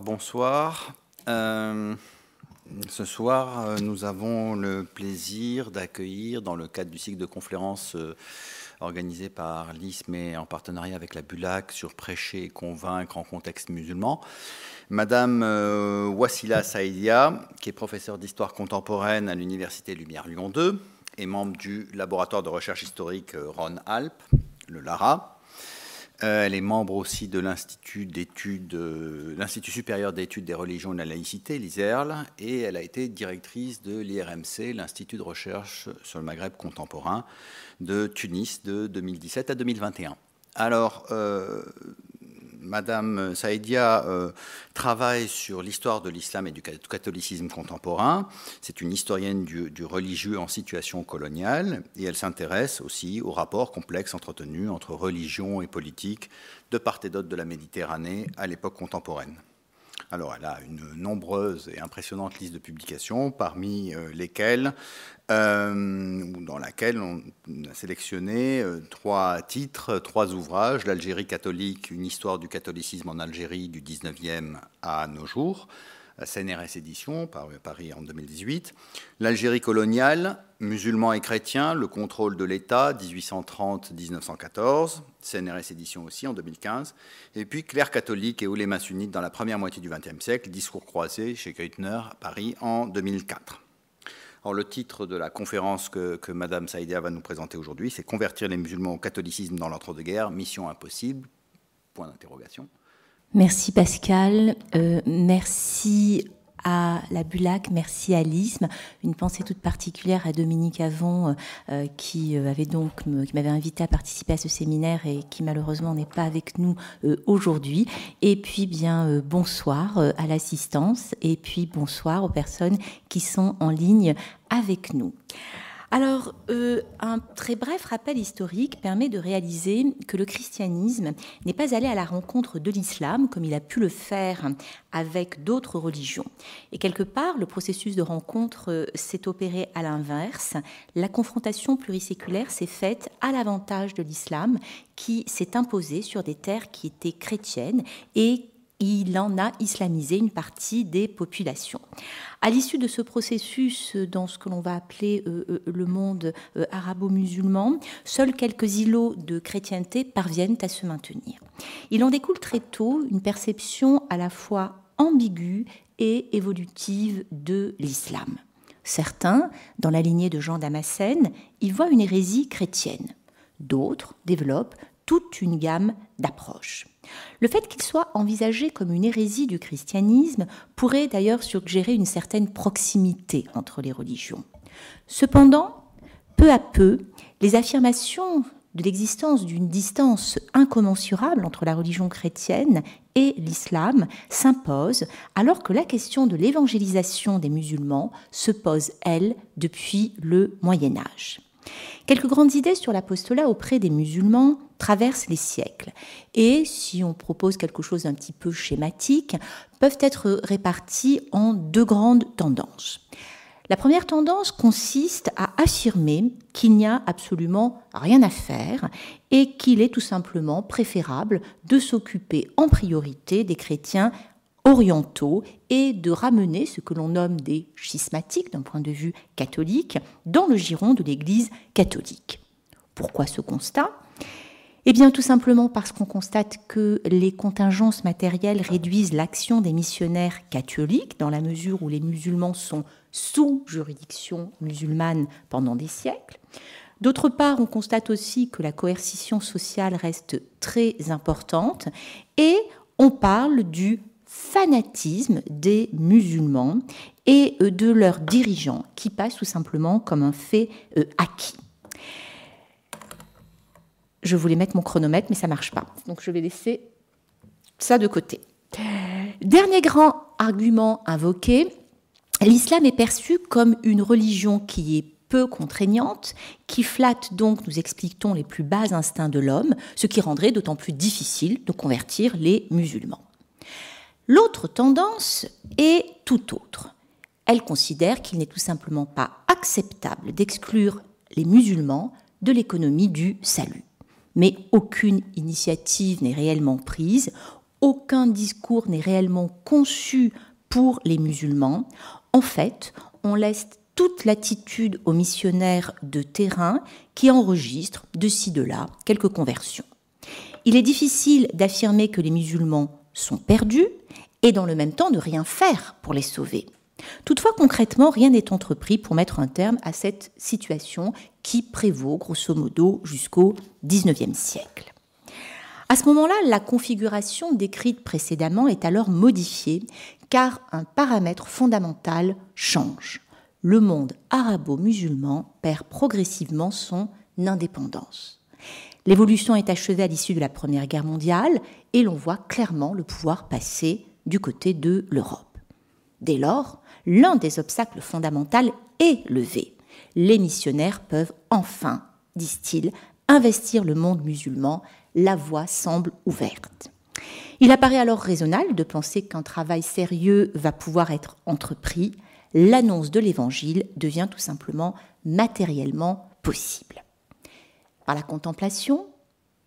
Bonsoir. Euh, ce soir, euh, nous avons le plaisir d'accueillir, dans le cadre du cycle de conférences euh, organisé par l'ISM et en partenariat avec la BULAC sur prêcher et convaincre en contexte musulman, Madame Wassila Saïdia, qui est professeure d'histoire contemporaine à l'Université Lumière Lyon 2 et membre du laboratoire de recherche historique Rhône-Alpes, le LARA euh, elle est membre aussi de l'Institut d'études, euh, l'Institut supérieur d'études des religions et de la laïcité, l'ISERL, et elle a été directrice de l'IRMC, l'Institut de recherche sur le Maghreb contemporain de Tunis de 2017 à 2021. Alors, euh, Madame Saïdia euh, travaille sur l'histoire de l'islam et du catholicisme contemporain. C'est une historienne du, religieux en situation coloniale et elle s'intéresse aussi aux rapports complexes entretenus entre religion et politique de part et d'autre de la Méditerranée à l'époque contemporaine. Alors, elle a une nombreuse et impressionnante liste de publications, parmi euh, lesquelles, euh, dans laquelle on a sélectionné euh, trois titres, trois ouvrages. l'Algérie catholique, une histoire du catholicisme en Algérie du 19e à nos jours, CNRS édition, par Paris en 2018. L'Algérie coloniale, musulmans et chrétiens, le contrôle de l'État, 1830-1914, CNRS édition aussi en 2015. Et puis Claire catholique et ouléma sunnite dans la première moitié du XXe siècle, discours croisé chez Keutner, Paris en 2004. Alors, le titre de la conférence que, que Madame Saïdia va nous présenter aujourd'hui, c'est Convertir les musulmans au catholicisme dans l'entre-deux-guerres, mission impossible Point d'interrogation. Merci Pascal, euh, merci à la Bulac, merci à l'ISM. Une pensée toute particulière à Dominique Avon, euh, qui euh, qui m'avait invité à participer à ce séminaire et qui malheureusement n'est pas avec nous aujourd'hui. Et puis bien bonsoir à l'assistance et puis bonsoir aux personnes qui sont en ligne avec nous. Alors, euh, un très bref rappel historique permet de réaliser que le christianisme n'est pas allé à la rencontre de l'islam comme il a pu le faire avec d'autres religions. Et quelque part, le processus de rencontre euh, s'est opéré à l'inverse. La confrontation pluriséculaire s'est faite à l'avantage de l'islam qui s'est imposé sur des terres qui étaient chrétiennes et il en a islamisé une partie des populations. À l'issue de ce processus, dans ce que l'on va appeler euh, euh, le monde euh, arabo-musulman, seuls quelques îlots de chrétienté parviennent à se maintenir. Il en découle très tôt une perception à la fois ambiguë et évolutive de l'islam. Certains, dans la lignée de Jean Damascène, y voient une hérésie chrétienne. D'autres développent toute une gamme d'approches. Le fait qu'il soit envisagé comme une hérésie du christianisme pourrait d'ailleurs suggérer une certaine proximité entre les religions. Cependant, peu à peu, les affirmations de l'existence d'une distance incommensurable entre la religion chrétienne et l'islam s'imposent alors que la question de l'évangélisation des musulmans se pose, elle, depuis le Moyen Âge. Quelques grandes idées sur l'apostolat auprès des musulmans traversent les siècles et, si on propose quelque chose d'un petit peu schématique, peuvent être réparties en deux grandes tendances. La première tendance consiste à affirmer qu'il n'y a absolument rien à faire et qu'il est tout simplement préférable de s'occuper en priorité des chrétiens orientaux et de ramener ce que l'on nomme des schismatiques d'un point de vue catholique dans le giron de l'Église catholique. Pourquoi ce constat? Eh bien, tout simplement parce qu'on constate que les contingences matérielles réduisent l'action des missionnaires catholiques, dans la mesure où les musulmans sont sous juridiction musulmane pendant des siècles. D'autre part, on constate aussi que la coercition sociale reste très importante et on parle du fanatisme des musulmans et euh, de leurs dirigeants, qui passe tout simplement comme un fait euh, acquis. Je voulais mettre mon chronomètre, mais ça marche pas. Donc je vais laisser ça de côté. Dernier grand argument invoqué, l'islam est perçu comme une religion qui est peu contraignante, qui flatte donc, nous expliquons, les plus bas instincts de l'homme, ce qui rendrait d'autant plus difficile de convertir les musulmans. L'autre tendance est tout autre. Elle considère qu'il n'est tout simplement pas acceptable d'exclure les musulmans de l'économie du salut. Mais aucune initiative n'est réellement prise, aucun discours n'est réellement conçu pour les musulmans, en fait, on laisse toute l'attitude aux missionnaires de terrain qui enregistrent de ci de là quelques conversions. Il est difficile d'affirmer que les musulmans sont perdus et dans le même temps de rien faire pour les sauver. Toutefois, concrètement, rien n'est entrepris pour mettre un terme à cette situation qui prévaut grosso modo jusqu'au XIXe siècle. À ce moment-là, la configuration décrite précédemment est alors modifiée car un paramètre fondamental change. Le monde arabo-musulman perd progressivement son indépendance. L'évolution est achevée à l'issue de la Première Guerre mondiale et l'on voit clairement le pouvoir passer du côté de l'Europe. Dès lors, l'un des obstacles fondamentaux est levé. Les missionnaires peuvent enfin, disent-ils, investir le monde musulman, la voie semble ouverte. Il apparaît alors raisonnable de penser qu'un travail sérieux va pouvoir être entrepris. L'annonce de l'Évangile devient tout simplement matériellement possible. Par la contemplation,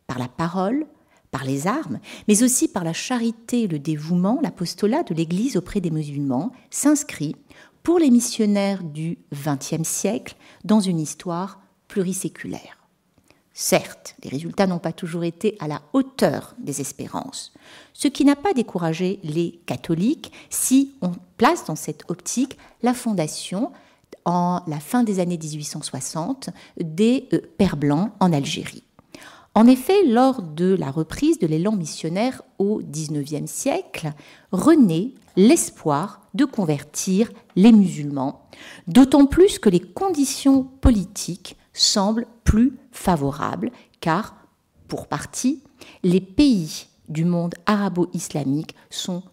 par la parole, par les armes, mais aussi par la charité le dévouement, l'apostolat de l'Église auprès des musulmans s'inscrit pour les missionnaires du XXe siècle dans une histoire pluriséculaire. Certes, les résultats n'ont pas toujours été à la hauteur des espérances, ce qui n'a pas découragé les catholiques si on place dans cette optique la fondation en la fin des années 1860 des euh, Pères Blancs en Algérie. En effet, lors de la reprise de l'élan missionnaire au XIXe siècle, renaît l'espoir de convertir les musulmans, d'autant plus que les conditions politiques semblent plus favorables, car, pour partie, les pays du monde arabo-islamique sont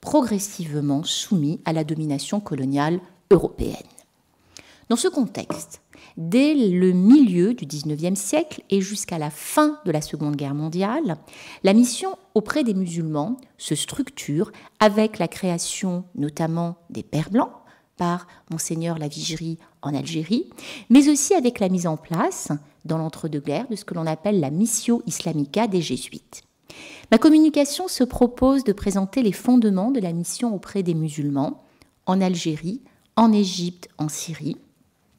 progressivement soumis à la domination coloniale européenne. Dans ce contexte, dès le milieu du XIXe siècle et jusqu'à la fin de la Seconde Guerre mondiale, la mission auprès des musulmans se structure avec la création notamment des Pères Blancs par Monseigneur Lavigerie en Algérie, mais aussi avec la mise en place, dans l'entre-deux-guerres, de ce que l'on appelle la Missio Islamica des Jésuites. Ma communication se propose de présenter les fondements de la mission auprès des musulmans en Algérie, en Égypte, en Syrie,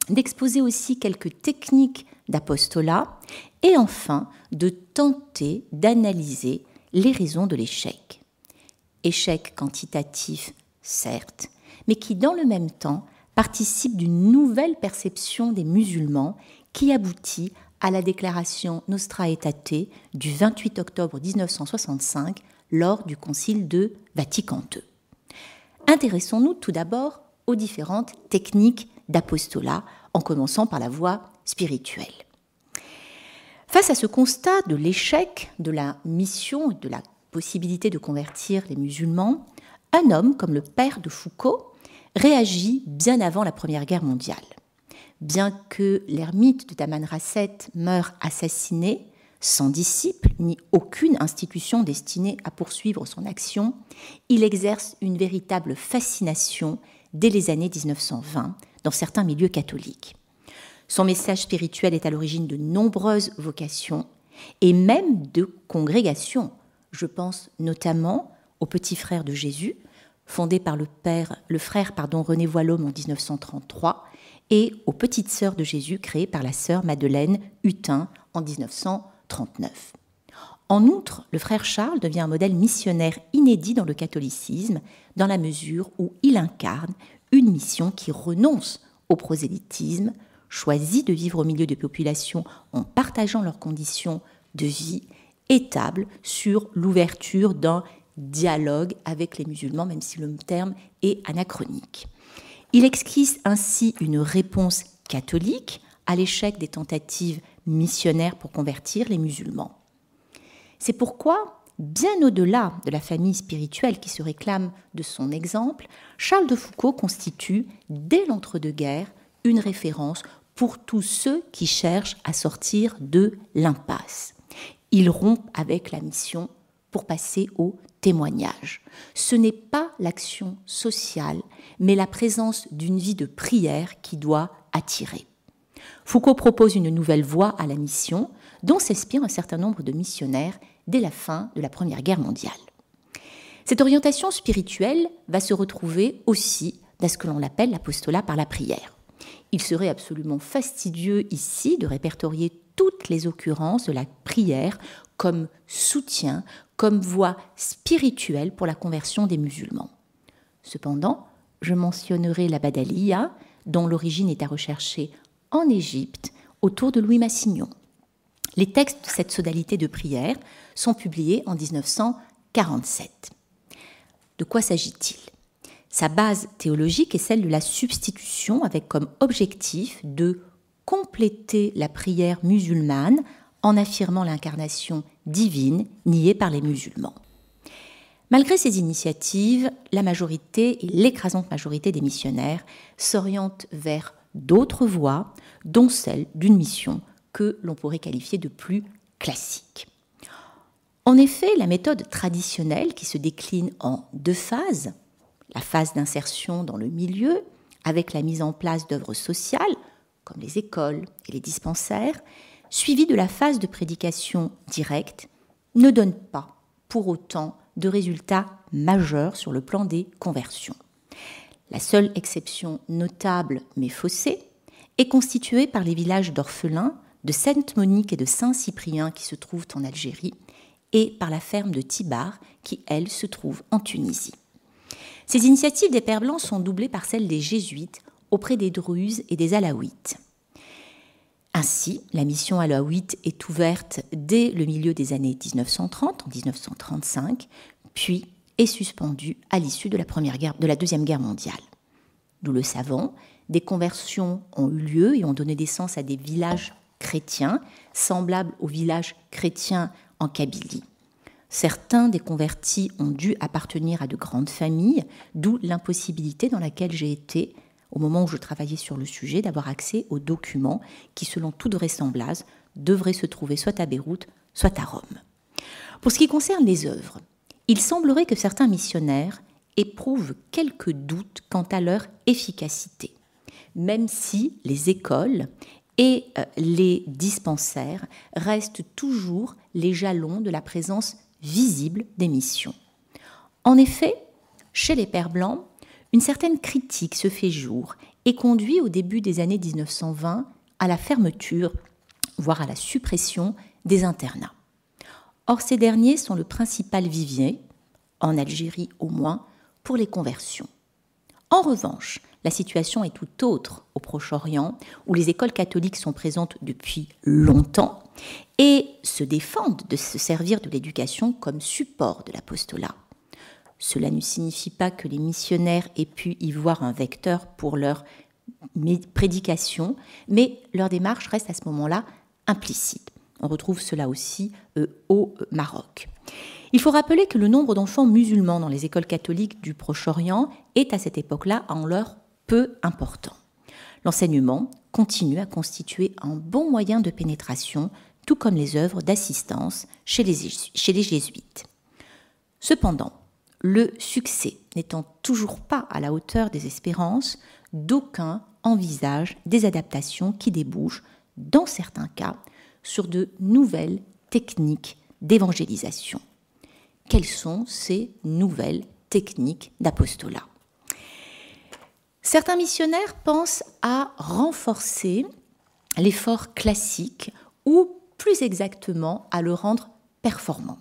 d'exposer aussi quelques techniques d'apostolat et enfin de tenter d'analyser les raisons de l'échec. Échec quantitatif, certes, mais qui dans le même temps participe d'une nouvelle perception des musulmans qui aboutit à la déclaration Nostra Aetate du 28 octobre 1965 lors du Concile de Vatican II. Intéressons-nous tout d'abord aux différentes techniques d'apostolat, en commençant par la voie spirituelle. Face à ce constat de l'échec de la mission et de la possibilité de convertir les musulmans, un homme comme le père de Foucault réagit bien avant la Première Guerre mondiale. Bien que l'ermite de Tamanrasset meure assassiné, sans disciples ni aucune institution destinée à poursuivre son action, il exerce une véritable fascination dès les années 1920 dans certains milieux catholiques. Son message spirituel est à l'origine de nombreuses vocations et même de congrégations. Je pense notamment au Petit Frère de Jésus, fondé par le, père, le frère pardon, René Voilhomme en 1933, et aux Petites Sœurs de Jésus, créées par la sœur Madeleine Hutin en 1939. En outre, le frère Charles devient un modèle missionnaire inédit dans le catholicisme, dans la mesure où il incarne une mission qui renonce au prosélytisme, choisit de vivre au milieu des populations en partageant leurs conditions de vie et table sur l'ouverture d'un dialogue avec les musulmans, même si le terme est anachronique. Il esquisse ainsi une réponse catholique à l'échec des tentatives missionnaires pour convertir les musulmans. C'est pourquoi bien au-delà de la famille spirituelle qui se réclame de son exemple, Charles de Foucault constitue, dès l'entre-deux-guerres, une référence pour tous ceux qui cherchent à sortir de l'impasse. Il rompt avec la mission pour passer au témoignage. Ce n'est pas l'action sociale, mais la présence d'une vie de prière qui doit attirer. Foucault propose une nouvelle voie à la mission, dont s'inspirent un certain nombre de missionnaires dès la fin de la Première Guerre mondiale. Cette orientation spirituelle va se retrouver aussi dans ce que l'on appelle l'apostolat par la prière. Il serait absolument fastidieux ici de répertorier toutes les occurrences de la prière comme soutien, comme voie spirituelle pour la conversion des musulmans. Cependant, je mentionnerai la Badalia, dont l'origine est à rechercher en Égypte, autour de Louis Massignon. Les textes de cette sodalité de prière sont publiés en 1947. De quoi s'agit-il? Sa base théologique est celle de la substitution avec comme objectif de compléter la prière musulmane en affirmant l'incarnation divine niée par les musulmans. Malgré ces initiatives, la majorité et l'écrasante majorité des missionnaires s'orientent vers d'autres voies, dont celle d'une mission que l'on pourrait qualifier de plus classique. En effet, la méthode traditionnelle, qui se décline en deux phases, la phase d'insertion dans le milieu, avec la mise en place d'œuvres sociales, comme les écoles et les dispensaires, suivie de la phase de prédication directe, ne donne pas pour autant de résultats majeurs sur le plan des conversions. La seule exception notable mais faussée est constituée par les villages d'orphelins de Sainte-Monique et de Saint-Cyprien qui se trouvent en Algérie et par la ferme de Tibar qui, elle, se trouve en Tunisie. Ces initiatives des Pères Blancs sont doublées par celles des Jésuites auprès des Druzes et des Alaouites. Ainsi, la mission alaouite est ouverte dès le milieu des années 1930, en 1935, puis est suspendue à l'issue de la, Deuxième Guerre mondiale. Nous le savons, des conversions ont eu lieu et ont donné naissance à des villages chrétiens, semblables aux villages chrétiens en Kabylie. Certains des convertis ont dû appartenir à de grandes familles, d'où l'impossibilité dans laquelle j'ai été au moment où je travaillais sur le sujet, d'avoir accès aux documents qui, selon toute vraisemblance, devraient se trouver soit à Beyrouth, soit à Rome. Pour ce qui concerne les œuvres, il semblerait que certains missionnaires éprouvent quelques doutes quant à leur efficacité, même si les écoles et euh, les dispensaires restent toujours les jalons de la présence visible des missions. En effet, chez les Pères Blancs, une certaine critique se fait jour et conduit au début des années 1920 à la fermeture, voire à la suppression des internats. Or, ces derniers sont le principal vivier, en Algérie au moins, pour les conversions. En revanche, la situation est tout autre au Proche-Orient, où les écoles catholiques sont présentes depuis longtemps et se défendent de se servir de l'éducation comme support de l'apostolat. Cela ne signifie pas que les missionnaires aient pu y voir un vecteur pour leur prédication, mais leur démarche reste à ce moment-là implicite. On retrouve cela aussi euh, au Maroc. Il faut rappeler que le nombre d'enfants musulmans dans les écoles catholiques du Proche-Orient est à cette époque-là en leur peu important. L'enseignement continue à constituer un bon moyen de pénétration, tout comme les œuvres d'assistance chez les, chez les jésuites. Cependant, le succès n'étant toujours pas à la hauteur des espérances, d'aucuns envisagent des adaptations qui débouchent, dans certains cas, sur de nouvelles techniques d'évangélisation. Quelles sont ces nouvelles techniques d'apostolat? Certains missionnaires pensent à renforcer l'effort classique ou plus exactement à le rendre performant.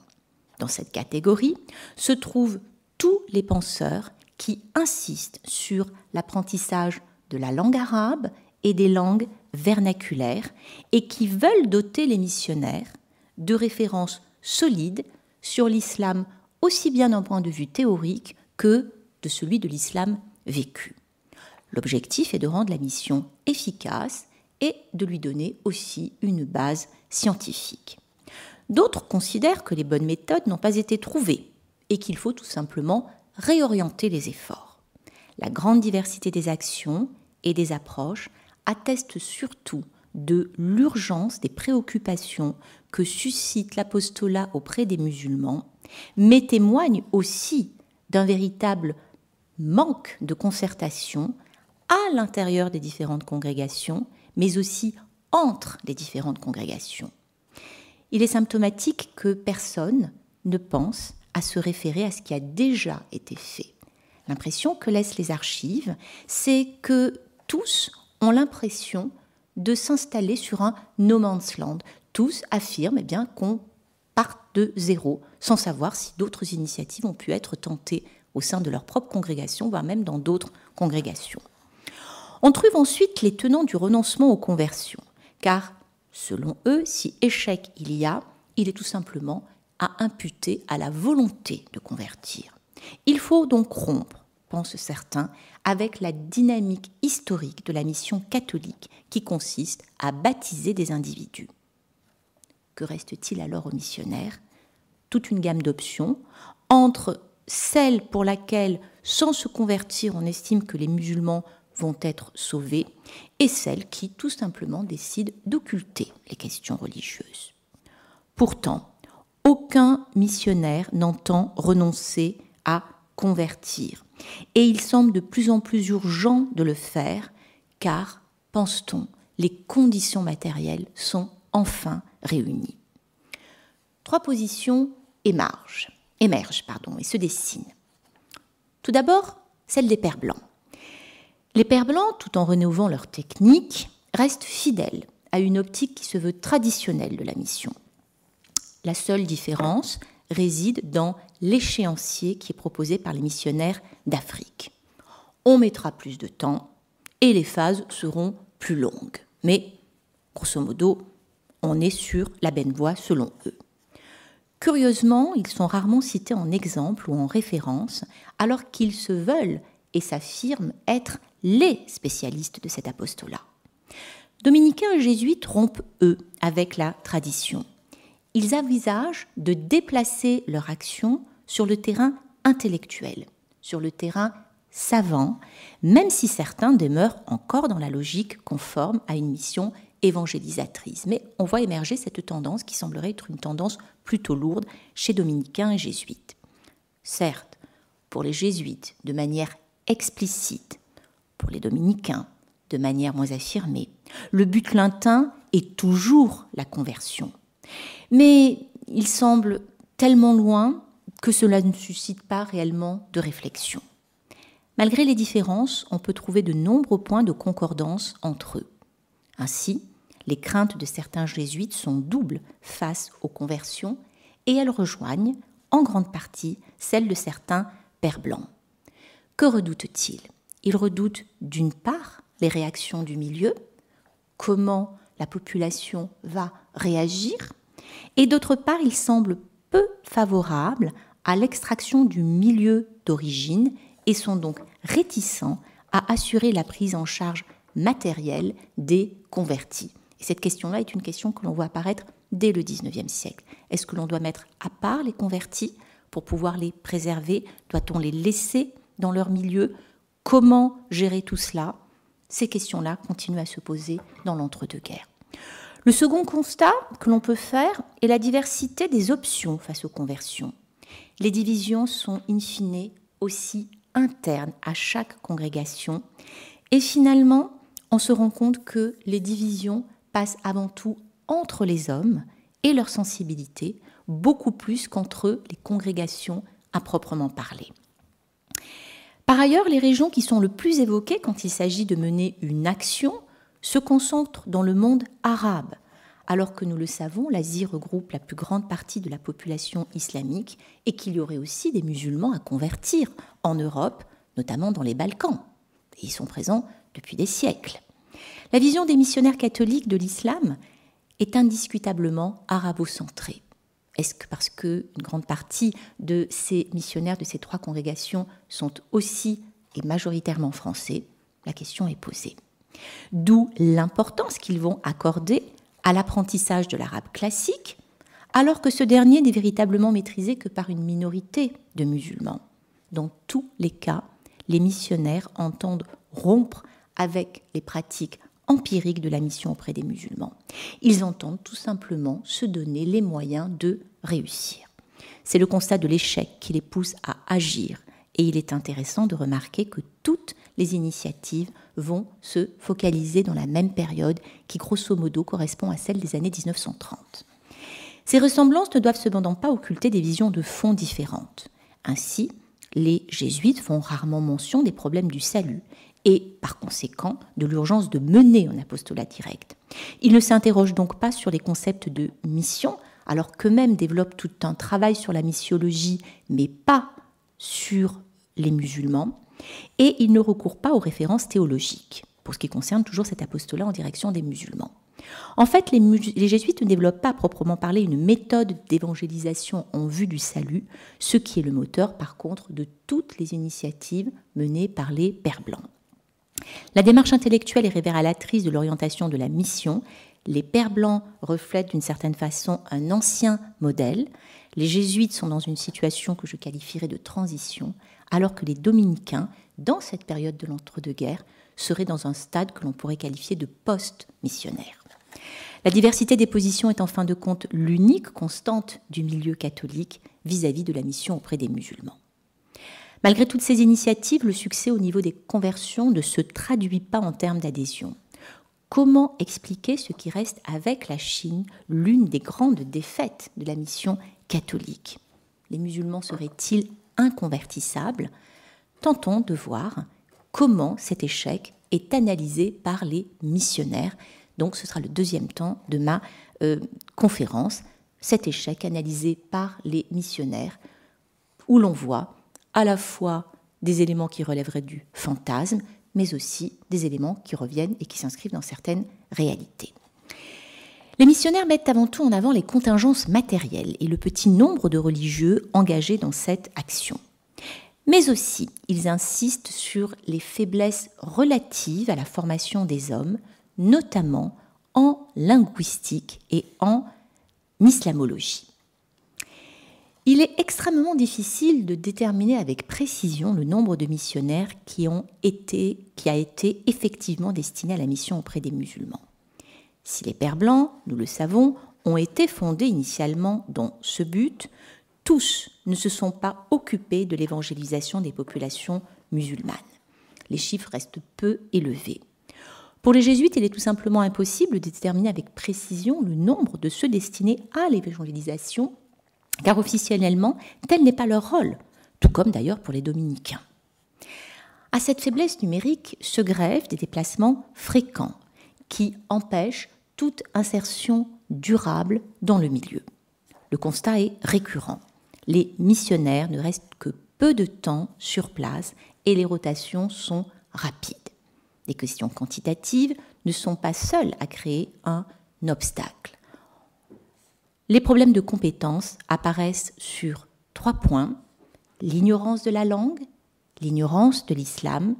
Dans cette catégorie se trouvent tous les penseurs qui insistent sur l'apprentissage de la langue arabe et des langues vernaculaires et qui veulent doter les missionnaires de références solides sur l'islam aussi bien d'un point de vue théorique que de celui de l'islam vécu. L'objectif est de rendre la mission efficace et de lui donner aussi une base scientifique. D'autres considèrent que les bonnes méthodes n'ont pas été trouvées et qu'il faut tout simplement réorienter les efforts. La grande diversité des actions et des approches atteste surtout de l'urgence des préoccupations que suscite l'apostolat auprès des musulmans, mais témoigne aussi d'un véritable manque de concertation à l'intérieur des différentes congrégations, mais aussi entre les différentes congrégations. Il est symptomatique que personne ne pense à se référer à ce qui a déjà été fait. L'impression que laissent les archives, c'est que tous ont l'impression de s'installer sur un no man's land. Tous affirment eh bien qu'on part de zéro, sans savoir si d'autres initiatives ont pu être tentées au sein de leur propre congrégation, voire même dans d'autres congrégations. On trouve ensuite les tenants du renoncement aux conversions, car selon eux, si échec il y a, il est tout simplement à imputer à la volonté de convertir. Il faut donc rompre, pensent certains, avec la dynamique historique de la mission catholique qui consiste à baptiser des individus. Que reste-t-il alors aux missionnaires? Toute une gamme d'options entre celle pour laquelle, sans se convertir, on estime que les musulmans vont être sauvés, et celle qui, tout simplement, décide d'occulter les questions religieuses. Pourtant, aucun missionnaire n'entend renoncer à convertir. Et il semble de plus en plus urgent de le faire, car, pense-t-on, les conditions matérielles sont enfin réunies. Trois positions émergent, émergent pardon, et se dessinent. Tout d'abord, celle des pères blancs. Les pères blancs, tout en renouvelant leur technique, restent fidèles à une optique qui se veut traditionnelle de la mission. La seule différence réside dans l'échéancier qui est proposé par les missionnaires d'Afrique. On mettra plus de temps et les phases seront plus longues. Mais, grosso modo, on est sur la bonne voie selon eux. Curieusement, ils sont rarement cités en exemple ou en référence, alors qu'ils se veulent et s'affirment être les spécialistes de cet apostolat. Dominicains et jésuites rompent, eux, avec la tradition. Ils envisagent de déplacer leur action sur le terrain intellectuel, sur le terrain savant, même si certains demeurent encore dans la logique conforme à une mission évangélisatrice. Mais on voit émerger cette tendance qui semblerait être une tendance plutôt lourde chez dominicains et jésuites. Certes, pour les jésuites, de manière explicite, pour les dominicains, de manière moins affirmée, le but lintin est toujours la conversion. Mais il semble tellement loin que cela ne suscite pas réellement de réflexion. Malgré les différences, on peut trouver de nombreux points de concordance entre eux. Ainsi, les craintes de certains jésuites sont doubles face aux conversions et elles rejoignent en grande partie celles de certains pères blancs. Que redoutent-ils? Ils redoutent d'une part les réactions du milieu, comment la population va réagir, et d'autre part ils semblent peu favorables à l'extraction du milieu d'origine et sont donc réticents à assurer la prise en charge matérielle des convertis. Et cette question-là est une question que l'on voit apparaître dès le XIXe siècle. Est-ce que l'on doit mettre à part les convertis pour pouvoir les préserver? Doit-on les laisser dans leur milieu Comment gérer tout cela? Ces questions-là continuent à se poser dans l'entre-deux-guerres. Le second constat que l'on peut faire est la diversité des options face aux conversions les divisions sont in fine aussi internes à chaque congrégation. Et finalement, on se rend compte que les divisions passent avant tout entre les hommes et leur sensibilité, beaucoup plus qu'entre les congrégations à proprement parler. Par ailleurs, les régions qui sont le plus évoquées quand il s'agit de mener une action se concentrent dans le monde arabe, alors que nous le savons, l'Asie regroupe la plus grande partie de la population islamique et qu'il y aurait aussi des musulmans à convertir en Europe, notamment dans les Balkans. ils sont présents depuis des siècles. La vision des missionnaires catholiques de l'islam est indiscutablement arabo-centrée. Est-ce que parce qu'une grande partie de ces missionnaires de ces trois congrégations sont aussi et majoritairement français La question est posée. D'où l'importance qu'ils vont accorder à l'apprentissage de l'arabe classique, alors que ce dernier n'est véritablement maîtrisé que par une minorité de musulmans. Dans tous les cas, les missionnaires entendent rompre avec les pratiques empiriques de la mission auprès des musulmans. Ils entendent tout simplement se donner les moyens de réussir. C'est le constat de l'échec qui les pousse à agir, et il est intéressant de remarquer que toutes les initiatives vont se focaliser dans la même période qui grosso modo correspond à celle des années 1930. Ces ressemblances ne doivent cependant pas occulter des visions de fond différentes. Ainsi, les jésuites font rarement mention des problèmes du salut et, par conséquent, de l'urgence de mener un apostolat direct. Ils ne s'interrogent donc pas sur les concepts de mission, alors qu'eux-mêmes développent tout un travail sur la missiologie, mais pas sur les musulmans, et ils ne recourent pas aux références théologiques, pour ce qui concerne toujours cet apostolat en direction des musulmans. En fait, les, les, jésuites ne développent pas à proprement parler une méthode d'évangélisation en vue du salut, ce qui est le moteur par contre de toutes les initiatives menées par les Pères Blancs. La démarche intellectuelle est révélatrice de l'orientation de la mission. Les Pères Blancs reflètent d'une certaine façon un ancien modèle. Les jésuites sont dans une situation que je qualifierais de transition, alors que les dominicains, dans cette période de l'entre-deux-guerres, seraient dans un stade que l'on pourrait qualifier de post-missionnaire. La diversité des positions est en fin de compte l'unique constante du milieu catholique vis-à-vis -vis de la mission auprès des musulmans. Malgré toutes ces initiatives, le succès au niveau des conversions ne se traduit pas en termes d'adhésion. Comment expliquer ce qui reste avec la Chine l'une des grandes défaites de la mission catholique? Les musulmans seraient-ils inconvertissables? Tentons de voir comment cet échec est analysé par les missionnaires. Donc ce sera le deuxième temps de ma euh, conférence, cet échec analysé par les missionnaires, où l'on voit à la fois des éléments qui relèveraient du fantasme, mais aussi des éléments qui reviennent et qui s'inscrivent dans certaines réalités. Les missionnaires mettent avant tout en avant les contingences matérielles et le petit nombre de religieux engagés dans cette action. Mais aussi, ils insistent sur les faiblesses relatives à la formation des hommes, notamment en linguistique et en islamologie. Il est extrêmement difficile de déterminer avec précision le nombre de missionnaires qui, ont été, qui a été effectivement destiné à la mission auprès des musulmans. Si les Pères Blancs, nous le savons, ont été fondés initialement dans ce but, tous ne se sont pas occupés de l'évangélisation des populations musulmanes. Les chiffres restent peu élevés. Pour les jésuites, il est tout simplement impossible de déterminer avec précision le nombre de ceux destinés à l'évangélisation car officiellement, tel n'est pas leur rôle, tout comme d'ailleurs pour les dominicains. À cette faiblesse numérique se grèvent des déplacements fréquents qui empêchent toute insertion durable dans le milieu. Le constat est récurrent. Les missionnaires ne restent que peu de temps sur place et les rotations sont rapides. Les questions quantitatives ne sont pas seules à créer un obstacle. Les problèmes de compétences apparaissent sur trois points, l'ignorance de la langue, l'ignorance de l'islam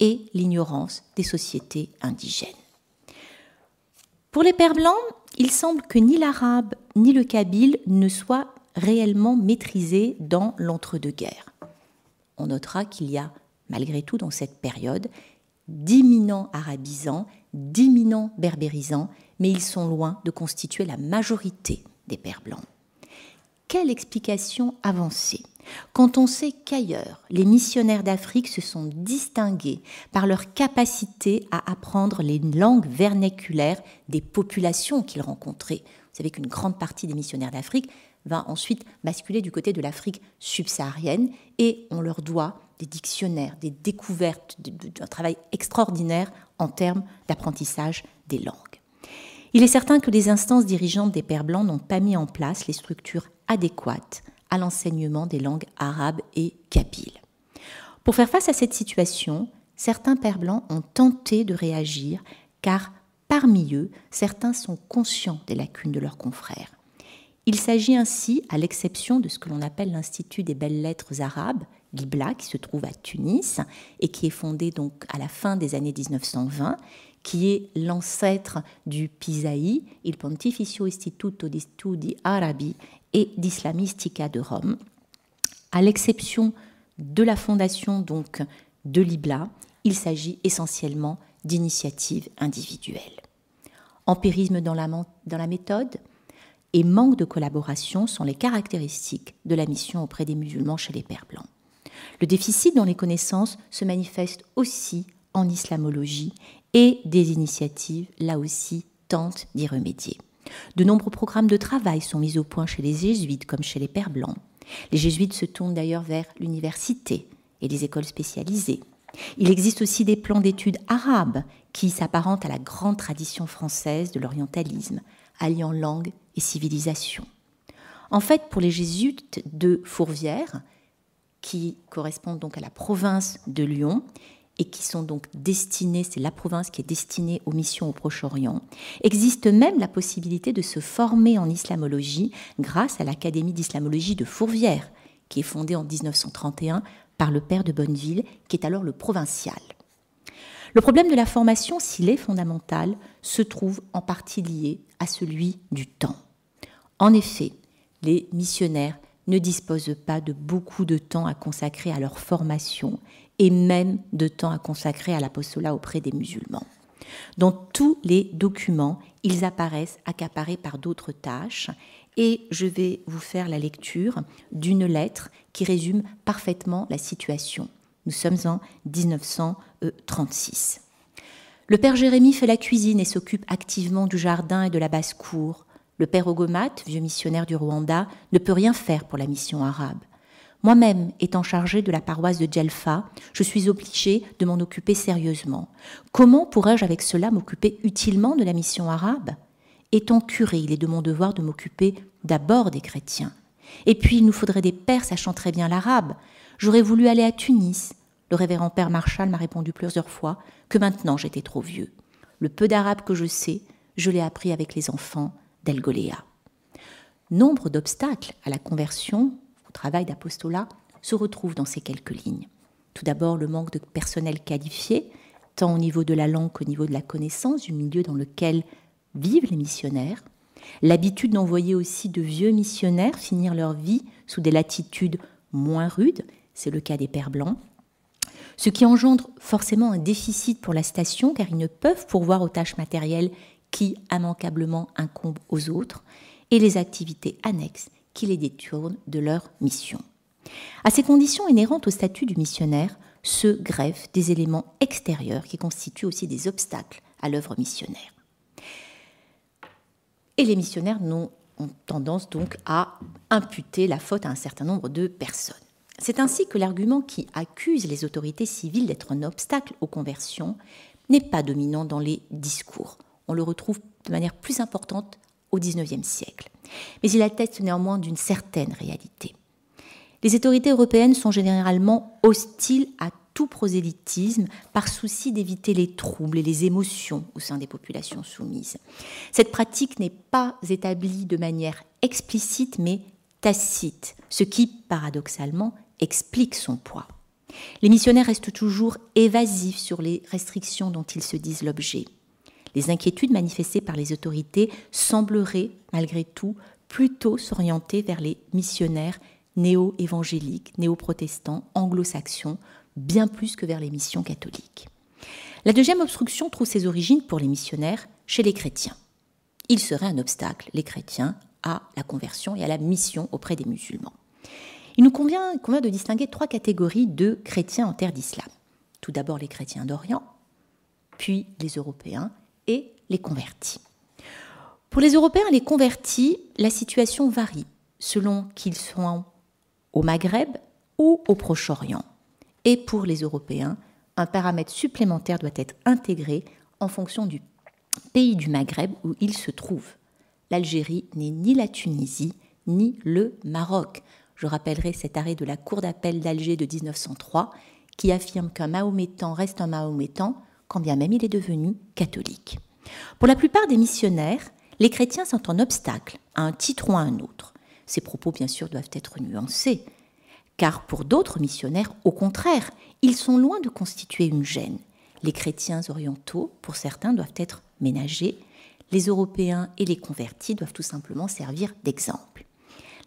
et l'ignorance des sociétés indigènes. Pour les Pères blancs, il semble que ni l'arabe ni le kabyle ne soient réellement maîtrisés dans l'entre-deux-guerres. On notera qu'il y a, malgré tout, dans cette période, d'imminents arabisants, d'imminents berbérisants, mais ils sont loin de constituer la majorité des Pères blancs. Quelle explication avancer quand on sait qu'ailleurs, les missionnaires d'Afrique se sont distingués par leur capacité à apprendre les langues vernaculaires des populations qu'ils rencontraient? Vous savez qu'une grande partie des missionnaires d'Afrique va ensuite basculer du côté de l'Afrique subsaharienne et on leur doit des dictionnaires, des découvertes, un travail extraordinaire en termes d'apprentissage des langues. Il est certain que les instances dirigeantes des Pères Blancs n'ont pas mis en place les structures adéquates à l'enseignement des langues arabes et kabyles. Pour faire face à cette situation, certains Pères Blancs ont tenté de réagir car parmi eux, certains sont conscients des lacunes de leurs confrères. Il s'agit ainsi, à l'exception de ce que l'on appelle l'Institut des belles lettres arabes, l'IBLA, qui se trouve à Tunis et qui est fondé donc à la fin des années 1920, qui est l'ancêtre du PISAI, il Pontificio Istituto di Studi Arabi et d'Islamistica de Rome. À l'exception de la fondation donc de l'IBLA, il s'agit essentiellement d'initiatives individuelles. Empirisme dans la, dans la méthode et manque de collaboration sont les caractéristiques de la mission auprès des musulmans chez les Pères blancs. Le déficit dans les connaissances se manifeste aussi en islamologie et des initiatives, là aussi, tentent d'y remédier. De nombreux programmes de travail sont mis au point chez les jésuites comme chez les Pères Blancs. Les jésuites se tournent d'ailleurs vers l'université et les écoles spécialisées. Il existe aussi des plans d'études arabes qui s'apparentent à la grande tradition française de l'orientalisme, alliant langue et civilisation. En fait, pour les jésuites de Fourvière, qui correspondent donc à la province de Lyon, et qui sont donc destinés, c'est la province qui est destinée aux missions au Proche-Orient, existe même la possibilité de se former en islamologie grâce à l'Académie d'islamologie de Fourvière, qui est fondée en 1931 par le père de Bonneville, qui est alors le provincial. Le problème de la formation, s'il est fondamental, se trouve en partie lié à celui du temps. En effet, les missionnaires ne disposent pas de beaucoup de temps à consacrer à leur formation et même de temps à consacrer à l'apostolat auprès des musulmans. Dans tous les documents, ils apparaissent accaparés par d'autres tâches et je vais vous faire la lecture d'une lettre qui résume parfaitement la situation. Nous sommes en 1936. Le père Jérémie fait la cuisine et s'occupe activement du jardin et de la basse-cour. Le père Ogomat, vieux missionnaire du Rwanda, ne peut rien faire pour la mission arabe. Moi-même, étant chargé de la paroisse de Djelfa, je suis obligé de m'en occuper sérieusement. Comment pourrais-je avec cela m'occuper utilement de la mission arabe? Étant curé, il est de mon devoir de m'occuper d'abord des chrétiens. Et puis, il nous faudrait des pères sachant très bien l'arabe. J'aurais voulu aller à Tunis. Le révérend père Marshall m'a répondu plusieurs fois que maintenant j'étais trop vieux. Le peu d'arabe que je sais, je l'ai appris avec les enfants d'El Nombre d'obstacles à la conversion travail d'apostolat se retrouve dans ces quelques lignes. Tout d'abord, le manque de personnel qualifié, tant au niveau de la langue qu'au niveau de la connaissance du milieu dans lequel vivent les missionnaires, l'habitude d'envoyer aussi de vieux missionnaires finir leur vie sous des latitudes moins rudes, c'est le cas des Pères Blancs, ce qui engendre forcément un déficit pour la station car ils ne peuvent pourvoir aux tâches matérielles qui immanquablement incombent aux autres, et les activités annexes qui les détournent de leur mission. À ces conditions inhérentes au statut du missionnaire se greffent des éléments extérieurs qui constituent aussi des obstacles à l'œuvre missionnaire. Et les missionnaires ont tendance donc à imputer la faute à un certain nombre de personnes. C'est ainsi que l'argument qui accuse les autorités civiles d'être un obstacle aux conversions n'est pas dominant dans les discours. On le retrouve de manière plus importante au XIXe siècle mais il atteste néanmoins d'une certaine réalité. Les autorités européennes sont généralement hostiles à tout prosélytisme par souci d'éviter les troubles et les émotions au sein des populations soumises. Cette pratique n'est pas établie de manière explicite mais tacite, ce qui, paradoxalement, explique son poids. Les missionnaires restent toujours évasifs sur les restrictions dont ils se disent l'objet. Les inquiétudes manifestées par les autorités sembleraient, malgré tout, plutôt s'orienter vers les missionnaires néo-évangéliques, néo-protestants, anglo-saxons, bien plus que vers les missions catholiques. La deuxième obstruction trouve ses origines pour les missionnaires chez les chrétiens. Il serait un obstacle, les chrétiens, à la conversion et à la mission auprès des musulmans. Il nous convient, convient de distinguer trois catégories de chrétiens en terre d'islam. Tout d'abord les chrétiens d'Orient, puis les Européens les convertis. Pour les Européens les convertis, la situation varie selon qu'ils soient au Maghreb ou au Proche-Orient. Et pour les Européens, un paramètre supplémentaire doit être intégré en fonction du pays du Maghreb où ils se trouvent. L'Algérie n'est ni la Tunisie ni le Maroc. Je rappellerai cet arrêt de la Cour d'appel d'Alger de 1903 qui affirme qu'un Mahométan reste un Mahométan quand bien même il est devenu catholique. Pour la plupart des missionnaires, les chrétiens sont un obstacle à un titre ou à un autre. Ces propos, bien sûr, doivent être nuancés, car pour d'autres missionnaires, au contraire, ils sont loin de constituer une gêne. Les chrétiens orientaux, pour certains, doivent être ménagés, les Européens et les convertis doivent tout simplement servir d'exemple.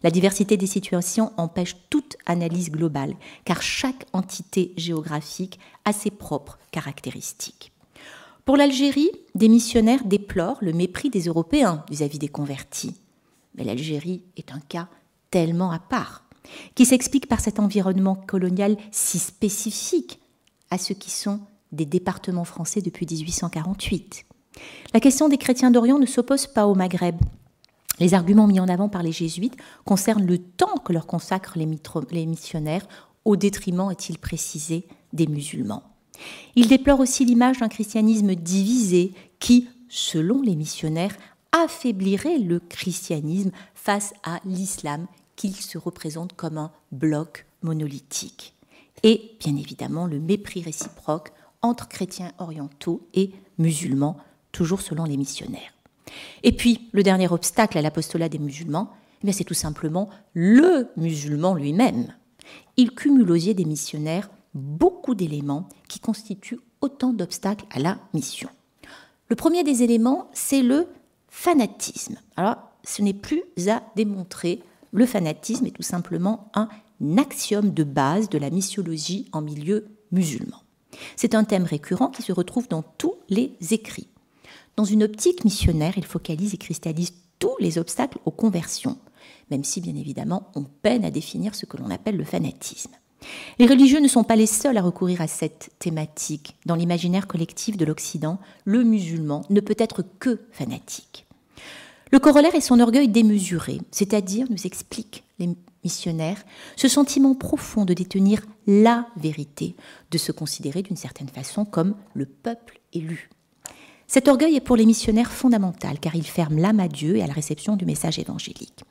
La diversité des situations empêche toute analyse globale, car chaque entité géographique a ses propres caractéristiques. Pour l'Algérie, des missionnaires déplorent le mépris des Européens vis-à-vis des convertis. Mais l'Algérie est un cas tellement à part, qui s'explique par cet environnement colonial si spécifique à ceux qui sont des départements français depuis 1848. La question des chrétiens d'Orient ne s'oppose pas au Maghreb, Les arguments mis en avant par les jésuites concernent le temps que leur consacrent les missionnaires au détriment, est-il précisé, des musulmans. Il déplore aussi l'image d'un christianisme divisé qui, selon les missionnaires, affaiblirait le christianisme face à l'islam qu'il se représente comme un bloc monolithique. Et bien évidemment le mépris réciproque entre chrétiens orientaux et musulmans, toujours selon les missionnaires. Et puis, le dernier obstacle à l'apostolat des musulmans, eh c'est tout simplement le musulman lui-même. Il cumule aux yeux des missionnaires beaucoup d'éléments qui constituent autant d'obstacles à la mission. Le premier des éléments, c'est le fanatisme. Alors, ce n'est plus à démontrer. Le fanatisme est tout simplement un axiome de base de la missiologie en milieu musulman. C'est un thème récurrent qui se retrouve dans tous les écrits. Dans une optique missionnaire, il focalise et cristallise tous les obstacles aux conversions, même si bien évidemment on peine à définir ce que l'on appelle le fanatisme. Les religieux ne sont pas les seuls à recourir à cette thématique. Dans l'imaginaire collectif de l'Occident, le musulman ne peut être que fanatique. Le corollaire est son orgueil démesuré, c'est-à-dire, nous expliquent les missionnaires, ce sentiment profond de détenir la vérité, de se considérer d'une certaine façon comme le peuple élu. Cet orgueil est pour les missionnaires fondamental car il ferme l'âme à Dieu et à la réception du message évangélique.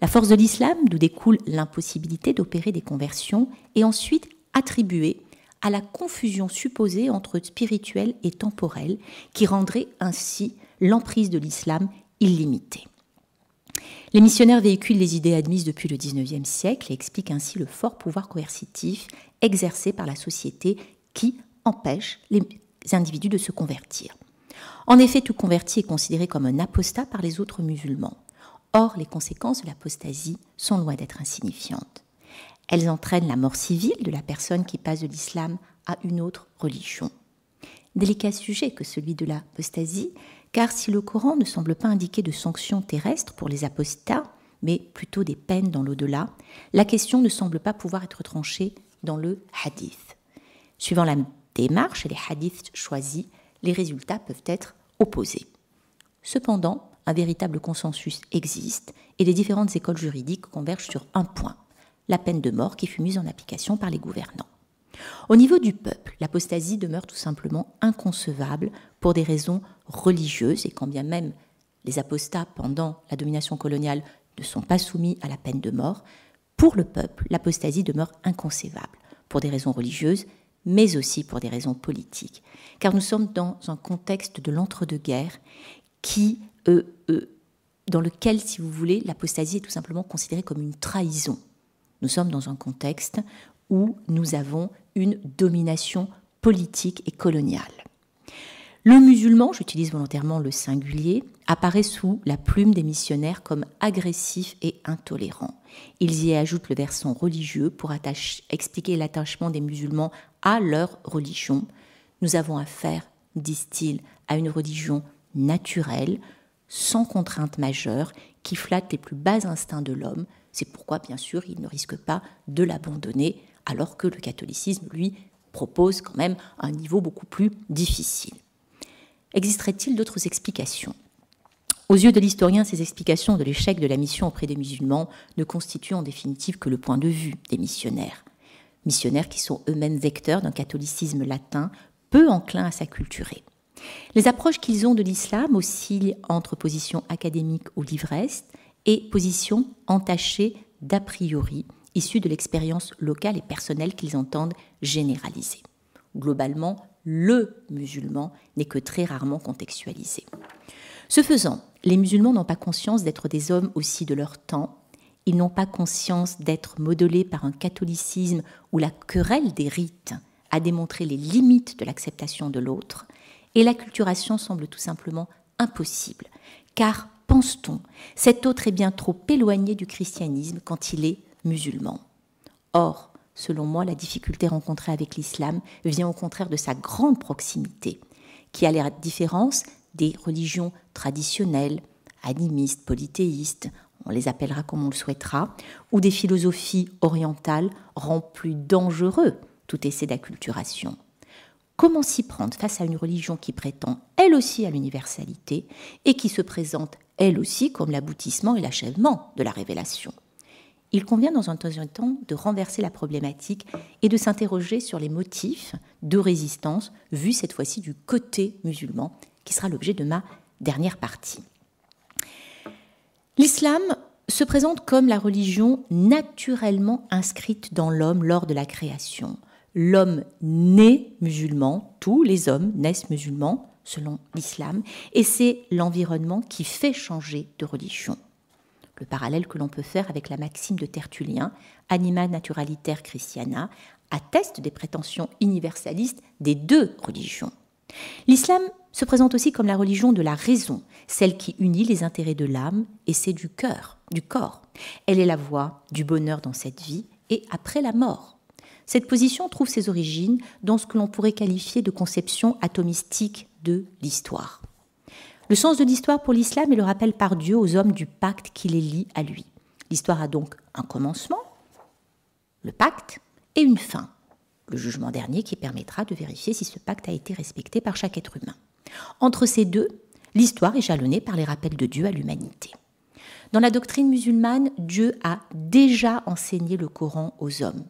La force de l'islam, d'où découle l'impossibilité d'opérer des conversions, est ensuite attribuée à la confusion supposée entre spirituel et temporel, qui rendrait ainsi l'emprise de l'islam illimitée. Les missionnaires véhiculent les idées admises depuis le XIXe siècle et expliquent ainsi le fort pouvoir coercitif exercé par la société qui empêche les individus de se convertir. En effet, tout converti est considéré comme un apostat par les autres musulmans. Or, les conséquences de l'apostasie sont loin d'être insignifiantes. Elles entraînent la mort civile de la personne qui passe de l'islam à une autre religion. Délicat sujet que celui de l'apostasie, car si le Coran ne semble pas indiquer de sanctions terrestres pour les apostats, mais plutôt des peines dans l'au-delà, la question ne semble pas pouvoir être tranchée dans le hadith. Suivant la démarche et les hadiths choisis, les résultats peuvent être opposés. Cependant, un véritable consensus existe et les différentes écoles juridiques convergent sur un point, la peine de mort qui fut mise en application par les gouvernants. Au niveau du peuple, l'apostasie demeure tout simplement inconcevable pour des raisons religieuses et quand bien même les apostats pendant la domination coloniale ne sont pas soumis à la peine de mort, pour le peuple, l'apostasie demeure inconcevable pour des raisons religieuses, mais aussi pour des raisons politiques. Car nous sommes dans un contexte de l'entre-deux-guerres qui euh, euh, dans lequel, si vous voulez, l'apostasie est tout simplement considérée comme une trahison. Nous sommes dans un contexte où nous avons une domination politique et coloniale. Le musulman, j'utilise volontairement le singulier, apparaît sous la plume des missionnaires comme agressif et intolérant. Ils y ajoutent le versant religieux pour expliquer l'attachement des musulmans à leur religion. Nous avons affaire, disent-ils, à une religion naturelle, sans contrainte majeure, qui flatte les plus bas instincts de l'homme. C'est pourquoi, bien sûr, il ne risque pas de l'abandonner, alors que le catholicisme, lui, propose quand même un niveau beaucoup plus difficile. Existerait-il d'autres explications? Aux yeux de l'historien, ces explications de l'échec de la mission auprès des musulmans ne constituent en définitive que le point de vue des missionnaires. Missionnaires qui sont eux-mêmes vecteurs d'un catholicisme latin peu enclin à s'acculturer. Les approches qu'ils ont de l'islam oscillent entre position académique ou l'ivresse et position entachée d'a priori, issue de l'expérience locale et personnelle qu'ils entendent généraliser. Globalement, le musulman n'est que très rarement contextualisé. Ce faisant, les musulmans n'ont pas conscience d'être des hommes aussi de leur temps, ils n'ont pas conscience d'être modelés par un catholicisme où la querelle des rites a démontré les limites de l'acceptation de l'autre, et l'acculturation semble tout simplement impossible. Car, pense-t-on, cet autre est bien trop éloigné du christianisme quand il est musulman. Or, selon moi, la difficulté rencontrée avec l'islam vient au contraire de sa grande proximité, qui a la différence des religions traditionnelles, animistes, polythéistes, on les appellera comme on le souhaitera, ou des philosophies orientales rend plus dangereux tout essai d'acculturation. Comment s'y prendre face à une religion qui prétend elle aussi à l'universalité et qui se présente elle aussi comme l'aboutissement et l'achèvement de la révélation? Il convient dans un temps de renverser la problématique et de s'interroger sur les motifs de résistance vus cette fois-ci du côté musulman, qui sera l'objet de ma dernière partie. L'islam se présente comme la religion naturellement inscrite dans l'homme lors de la création. L'homme naît musulman, tous les hommes naissent musulmans selon l'islam, et c'est l'environnement qui fait changer de religion. Le parallèle que l'on peut faire avec la maxime de Tertullien, Anima Naturalitaire Christiana, atteste des prétentions universalistes des deux religions. L'islam se présente aussi comme la religion de la raison, celle qui unit les intérêts de l'âme et c'est du cœur, du corps. Elle est la voie du bonheur dans cette vie et après la mort. Cette position trouve ses origines dans ce que l'on pourrait qualifier de conception atomistique de l'histoire. Le sens de l'histoire pour l'islam est le rappel par Dieu aux hommes du pacte qui les lie à lui. L'histoire a donc un commencement, le pacte, et une fin, le jugement dernier qui permettra de vérifier si ce pacte a été respecté par chaque être humain. Entre ces deux, l'histoire est jalonnée par les rappels de Dieu à l'humanité. Dans la doctrine musulmane, Dieu a déjà enseigné le Coran aux hommes.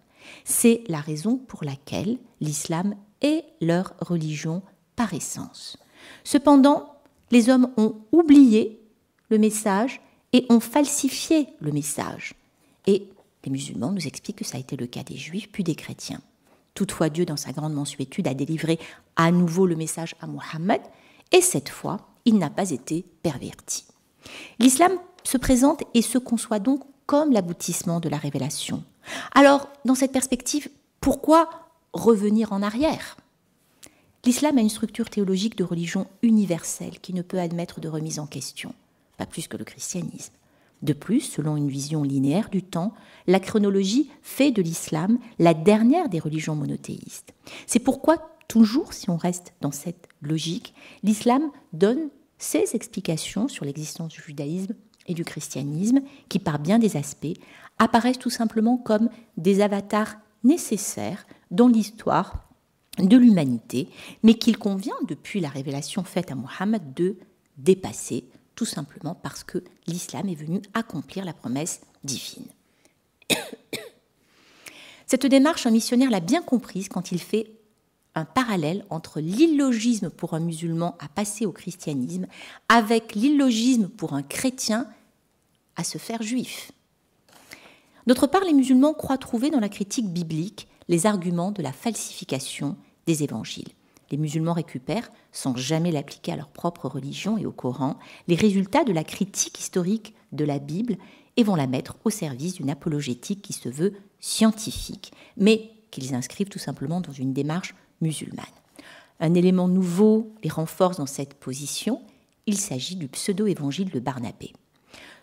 C'est la raison pour laquelle l'islam est leur religion par essence. Cependant, les hommes ont oublié le message et ont falsifié le message. Et les musulmans nous expliquent que ça a été le cas des juifs puis des chrétiens. Toutefois, Dieu, dans sa grande mensuétude, a délivré à nouveau le message à Mohammed, et cette fois, il n'a pas été perverti. L'islam se présente et se conçoit donc comme l'aboutissement de la révélation. Alors, dans cette perspective, pourquoi revenir en arrière? L'islam a une structure théologique de religion universelle qui ne peut admettre de remise en question, pas plus que le christianisme. De plus, selon une vision linéaire du temps, la chronologie fait de l'islam la dernière des religions monothéistes. C'est pourquoi, toujours si on reste dans cette logique, l'islam donne ses explications sur l'existence du judaïsme et du christianisme, qui par bien des aspects apparaissent tout simplement comme des avatars nécessaires dans l'histoire de l'humanité, mais qu'il convient, depuis la révélation faite à Mohammed, de dépasser, tout simplement parce que l'islam est venu accomplir la promesse divine. Cette démarche, un missionnaire l'a bien comprise quand il fait un parallèle entre l'illogisme pour un musulman à passer au christianisme avec l'illogisme pour un chrétien à se faire juif. D'autre part, les musulmans croient trouver dans la critique biblique les arguments de la falsification des évangiles. Les musulmans récupèrent, sans jamais l'appliquer à leur propre religion et au Coran, les résultats de la critique historique de la Bible et vont la mettre au service d'une apologétique qui se veut scientifique, mais qu'ils inscrivent tout simplement dans une démarche musulmane. Un élément nouveau les renforce dans cette position, il s'agit du pseudo-évangile de Barnabé.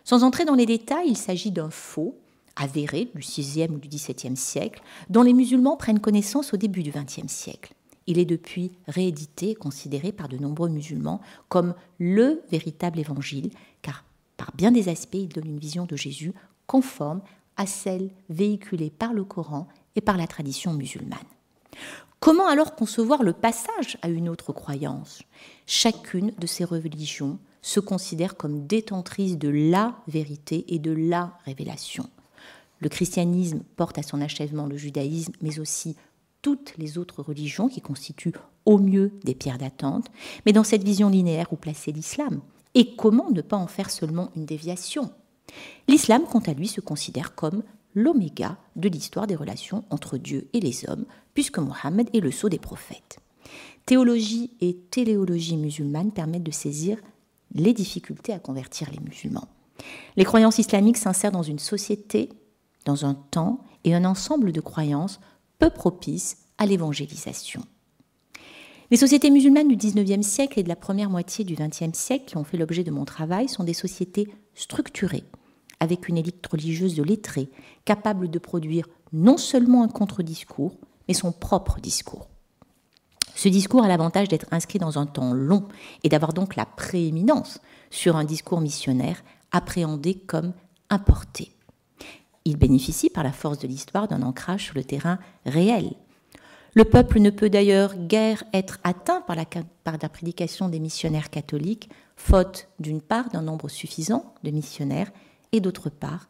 Sans entrer dans les détails, il s'agit d'un faux, avéré du 6e ou du 17e siècle, dont les musulmans prennent connaissance au début du 20e siècle. Il est depuis réédité et considéré par de nombreux musulmans comme le véritable évangile, car par bien des aspects, il donne une vision de Jésus conforme à celle véhiculée par le Coran et par la tradition musulmane. Comment alors concevoir le passage à une autre croyance? Chacune de ces religions se considère comme détentrice de la vérité et de la révélation. Le christianisme porte à son achèvement le judaïsme, mais aussi toutes les autres religions qui constituent au mieux des pierres d'attente. Mais dans cette vision linéaire, où placer l'islam Et comment ne pas en faire seulement une déviation? L'islam, quant à lui, se considère comme l'oméga de l'histoire des relations entre Dieu et les hommes, puisque Mohammed est le sceau des prophètes. Théologie et téléologie musulmane permettent de saisir les difficultés à convertir les musulmans. Les croyances islamiques s'insèrent dans une société, dans un temps et un ensemble de croyances peu propices à l'évangélisation. Les sociétés musulmanes du XIXe siècle et de la première moitié du XXe siècle qui ont fait l'objet de mon travail sont des sociétés structurées, avec une élite religieuse de lettrés, capable de produire non seulement un contre-discours, mais son propre discours. Ce discours a l'avantage d'être inscrit dans un temps long et d'avoir donc la prééminence sur un discours missionnaire appréhendé comme importé. Il bénéficie par la force de l'histoire d'un ancrage sur le terrain réel. Le peuple ne peut d'ailleurs guère être atteint par la, prédication des missionnaires catholiques, faute d'une part d'un nombre suffisant de missionnaires et d'autre part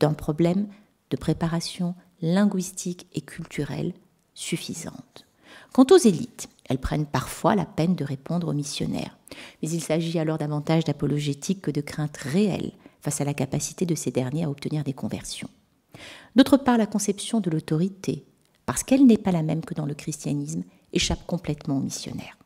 d'un problème de préparation linguistique et culturelle suffisante. Quant aux élites, elles prennent parfois la peine de répondre aux missionnaires, mais il s'agit alors davantage d'apologétique que de crainte réelle face à la capacité de ces derniers à obtenir des conversions. D'autre part, la conception de l'autorité, parce qu'elle n'est pas la même que dans le christianisme, échappe complètement aux missionnaires.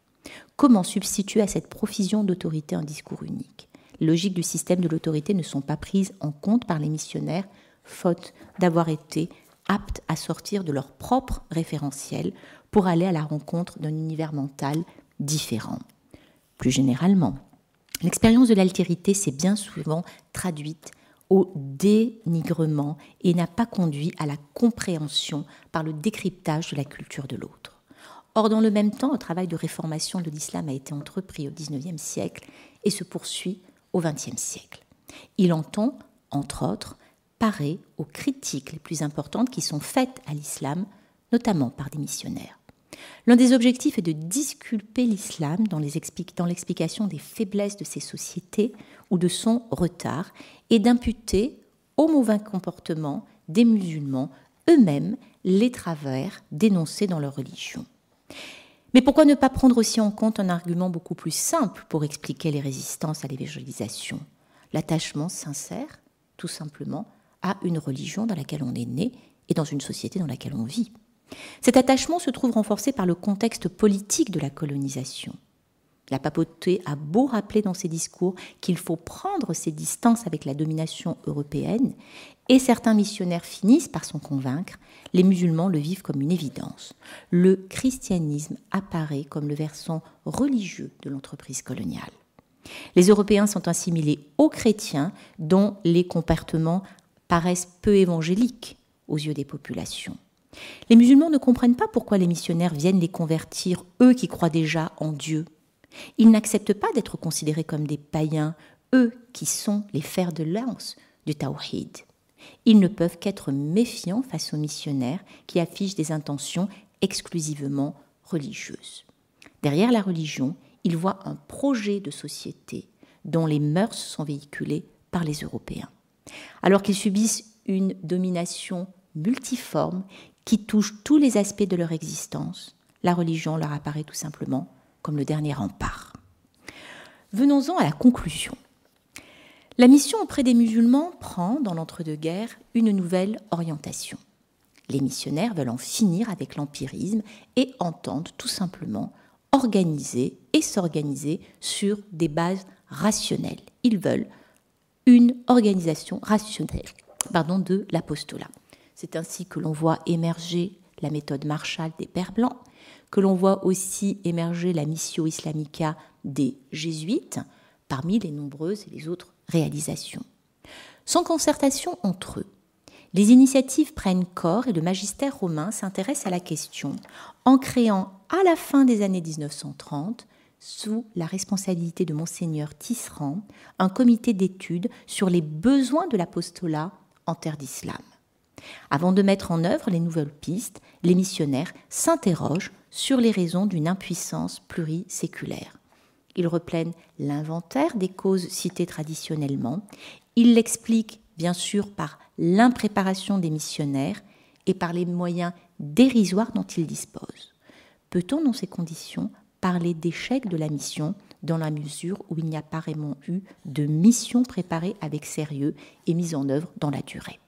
Comment substituer à cette profusion d'autorité un discours unique? Les logiques du système de l'autorité ne sont pas prises en compte par les missionnaires, faute d'avoir été aptes à sortir de leur propre référentiel pour aller à la rencontre d'un univers mental différent. Plus généralement, l'expérience de l'altérité s'est bien souvent traduite au dénigrement et n'a pas conduit à la compréhension par le décryptage de la culture de l'autre. Or, dans le même temps, un travail de réformation de l'islam a été entrepris au XIXe siècle et se poursuit au XXe siècle. Il entend, entre autres, parer aux critiques les plus importantes qui sont faites à l'islam, notamment par des missionnaires. L'un des objectifs est de disculper l'islam dans l'explication des faiblesses de ses sociétés ou de son retard et d'imputer au mauvais comportement des musulmans eux-mêmes les travers dénoncés dans leur religion. Mais pourquoi ne pas prendre aussi en compte un argument beaucoup plus simple pour expliquer les résistances à l'évangélisation? L'attachement sincère, tout simplement, à une religion dans laquelle on est né et dans une société dans laquelle on vit. Cet attachement se trouve renforcé par le contexte politique de la colonisation. La papauté a beau rappeler dans ses discours qu'il faut prendre ses distances avec la domination européenne, et certains missionnaires finissent par s'en convaincre, les musulmans le vivent comme une évidence. Le christianisme apparaît comme le versant religieux de l'entreprise coloniale. Les Européens sont assimilés aux chrétiens dont les comportements paraissent peu évangéliques aux yeux des populations. Les musulmans ne comprennent pas pourquoi les missionnaires viennent les convertir, eux qui croient déjà en Dieu. Ils n'acceptent pas d'être considérés comme des païens, eux qui sont les fers de lance du tawhid. Ils ne peuvent qu'être méfiants face aux missionnaires qui affichent des intentions exclusivement religieuses. Derrière la religion, ils voient un projet de société dont les mœurs sont véhiculées par les Européens. Alors qu'ils subissent une domination multiforme qui touche tous les aspects de leur existence, la religion leur apparaît tout simplement comme le dernier rempart. Venons-en à la conclusion. La mission auprès des musulmans prend, dans l'entre-deux-guerres, une nouvelle orientation. Les missionnaires veulent en finir avec l'empirisme et entendent tout simplement organiser et s'organiser sur des bases rationnelles. Ils veulent une organisation rationnelle pardon, de l'apostolat. C'est ainsi que l'on voit émerger la méthode Marshall des Pères Blancs, que l'on voit aussi émerger la Missio Islamica des Jésuites, parmi les nombreuses et les autres réalisations. Sans concertation entre eux, les initiatives prennent corps et le magistère romain s'intéresse à la question en créant à la fin des années 1930 sous la responsabilité de monseigneur Tisserand, un comité d'études sur les besoins de l'apostolat en terre d'islam. Avant de mettre en œuvre les nouvelles pistes, les missionnaires s'interrogent sur les raisons d'une impuissance pluriséculaire. Ils reprennent l'inventaire des causes citées traditionnellement. Ils l'expliquent bien sûr par l'impréparation des missionnaires et par les moyens dérisoires dont ils disposent. Peut-on, dans ces conditions, parler d'échec de la mission dans la mesure où il n'y a pas vraiment eu de mission préparée avec sérieux et mise en œuvre dans la durée?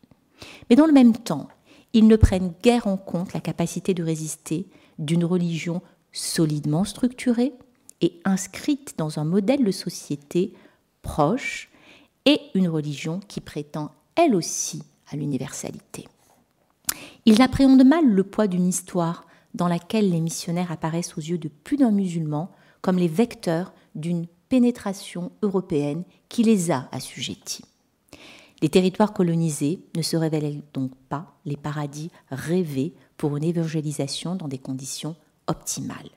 Mais dans le même temps, ils ne prennent guère en compte la capacité de résister d'une religion solidement structurée et inscrite dans un modèle de société proche et une religion qui prétend elle aussi à l'universalité. Ils appréhendent mal le poids d'une histoire dans laquelle les missionnaires apparaissent aux yeux de plus d'un musulman comme les vecteurs d'une pénétration européenne qui les a assujettis. Les territoires colonisés ne se révèlent donc pas les paradis rêvés pour une évangélisation dans des conditions optimales.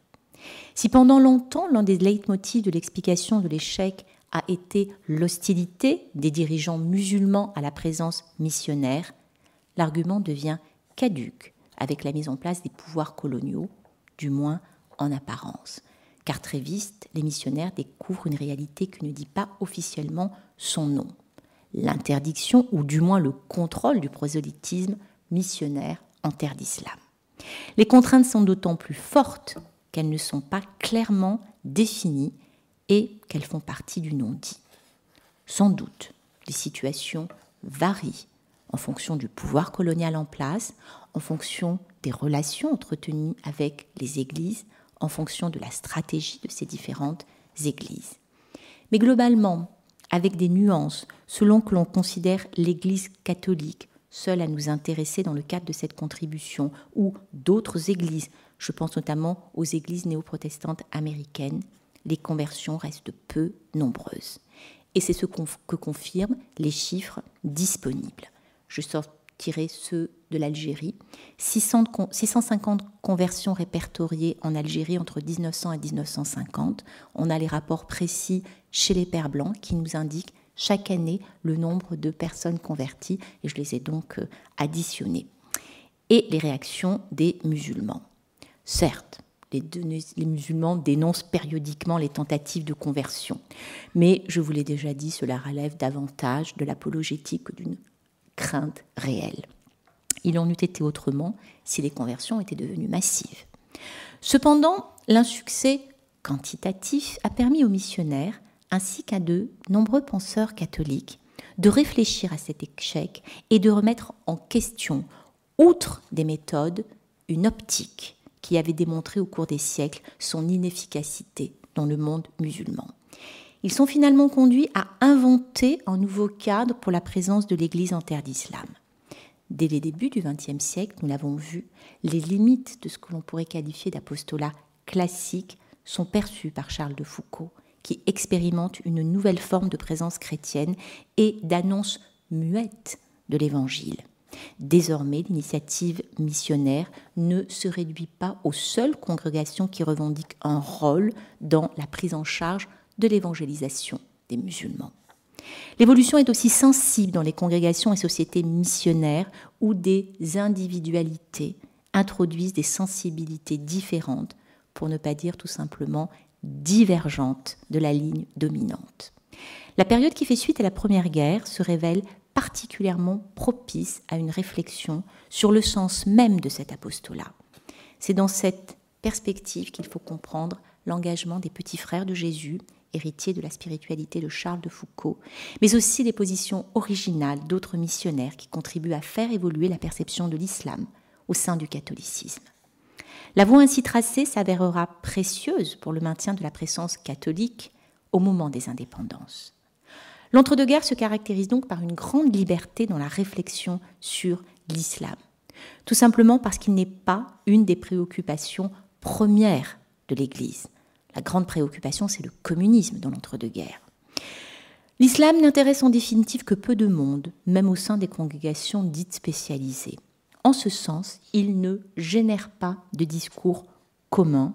Si pendant longtemps l'un des leitmotifs de l'explication de l'échec a été l'hostilité des dirigeants musulmans à la présence missionnaire, l'argument devient caduque avec la mise en place des pouvoirs coloniaux, du moins en apparence. car très vite, les missionnaires découvrent une réalité qui ne dit pas officiellement son nom. L'interdiction, ou du moins le contrôle du prosélytisme missionnaire en terre d'islam. Les contraintes sont d'autant plus fortes qu'elles ne sont pas clairement définies et qu'elles font partie du non-dit. Sans doute, les situations varient en fonction du pouvoir colonial en place, en fonction des relations entretenues avec les églises, en fonction de la stratégie de ces différentes églises. Mais globalement, avec des nuances, selon que l'on considère l'Église catholique seule à nous intéresser dans le cadre de cette contribution, ou d'autres églises, je pense notamment aux églises néo-protestantes américaines, les conversions restent peu nombreuses. Et c'est ce que confirment les chiffres disponibles. Je sortirai ceux de l'Algérie. 650 conversions répertoriées en Algérie entre 1900 et 1950. On a les rapports précis chez les Pères Blancs qui nous indiquent chaque année le nombre de personnes converties et je les ai donc euh, additionnées. Et les réactions des musulmans. Certes, les, les, musulmans dénoncent périodiquement les tentatives de conversion. Mais je vous l'ai déjà dit, cela relève davantage de l'apologétique que d'une crainte réelle. Il en eût été autrement si les conversions étaient devenues massives. Cependant, l'insuccès quantitatif a permis aux missionnaires, ainsi qu'à de nombreux penseurs catholiques, de réfléchir à cet échec et de remettre en question, outre des méthodes, une optique qui avait démontré au cours des siècles son inefficacité dans le monde musulman. Ils sont finalement conduits à inventer un nouveau cadre pour la présence de l'Église en terre d'islam. Dès les débuts du XXe siècle, nous l'avons vu, les limites de ce que l'on pourrait qualifier d'apostolat classique sont perçues par Charles de Foucault, qui expérimente une nouvelle forme de présence chrétienne et d'annonce muette de l'Évangile. Désormais, l'initiative missionnaire ne se réduit pas aux seules congrégations qui revendiquent un rôle dans la prise en charge de l'évangélisation des musulmans. L'évolution est aussi sensible dans les congrégations et sociétés missionnaires où des individualités introduisent des sensibilités différentes, pour ne pas dire tout simplement divergentes de la ligne dominante. La période qui fait suite à la Première Guerre se révèle particulièrement propice à une réflexion sur le sens même de cet apostolat. C'est dans cette perspective qu'il faut comprendre l'engagement des petits frères de Jésus, héritiers de la spiritualité de Charles de Foucault, mais aussi les positions originales d'autres missionnaires qui contribuent à faire évoluer la perception de l'islam au sein du catholicisme. La voie ainsi tracée s'avérera précieuse pour le maintien de la présence catholique au moment des indépendances. L'entre-deux-guerres se caractérise donc par une grande liberté dans la réflexion sur l'islam, tout simplement parce qu'il n'est pas une des préoccupations premières de l'Église. La grande préoccupation, c'est le communisme dans l'entre-deux-guerres. L'islam n'intéresse en définitive que peu de monde, même au sein des congrégations dites spécialisées. En ce sens, il ne génère pas de discours commun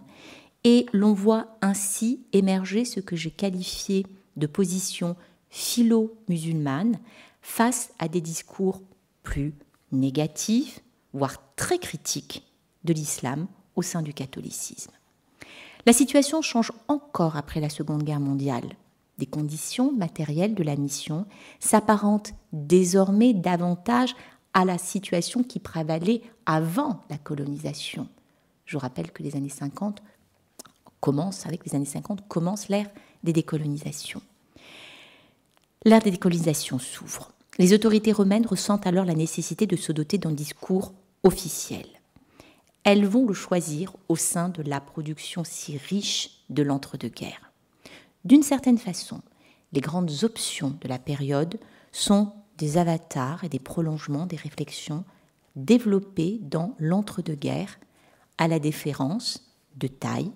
et l'on voit ainsi émerger ce que j'ai qualifié de position philo-musulmane face à des discours plus négatifs, voire très critiques de l'islam au sein du catholicisme. La situation change encore après la Seconde Guerre mondiale. Des conditions matérielles de la mission s'apparentent désormais davantage à la situation qui prévalait avant la colonisation. Je rappelle que les années 50 commencent, avec les années 50, commence l'ère des décolonisations l'ère des décolonisations s'ouvre. Les autorités romaines ressentent alors la nécessité de se doter d'un discours officiel. Elles vont le choisir au sein de la production si riche de l'entre-deux-guerres. D'une certaine façon, les grandes options de la période sont des avatars et des prolongements des réflexions développées dans l'entre-deux-guerres à la déférence de taille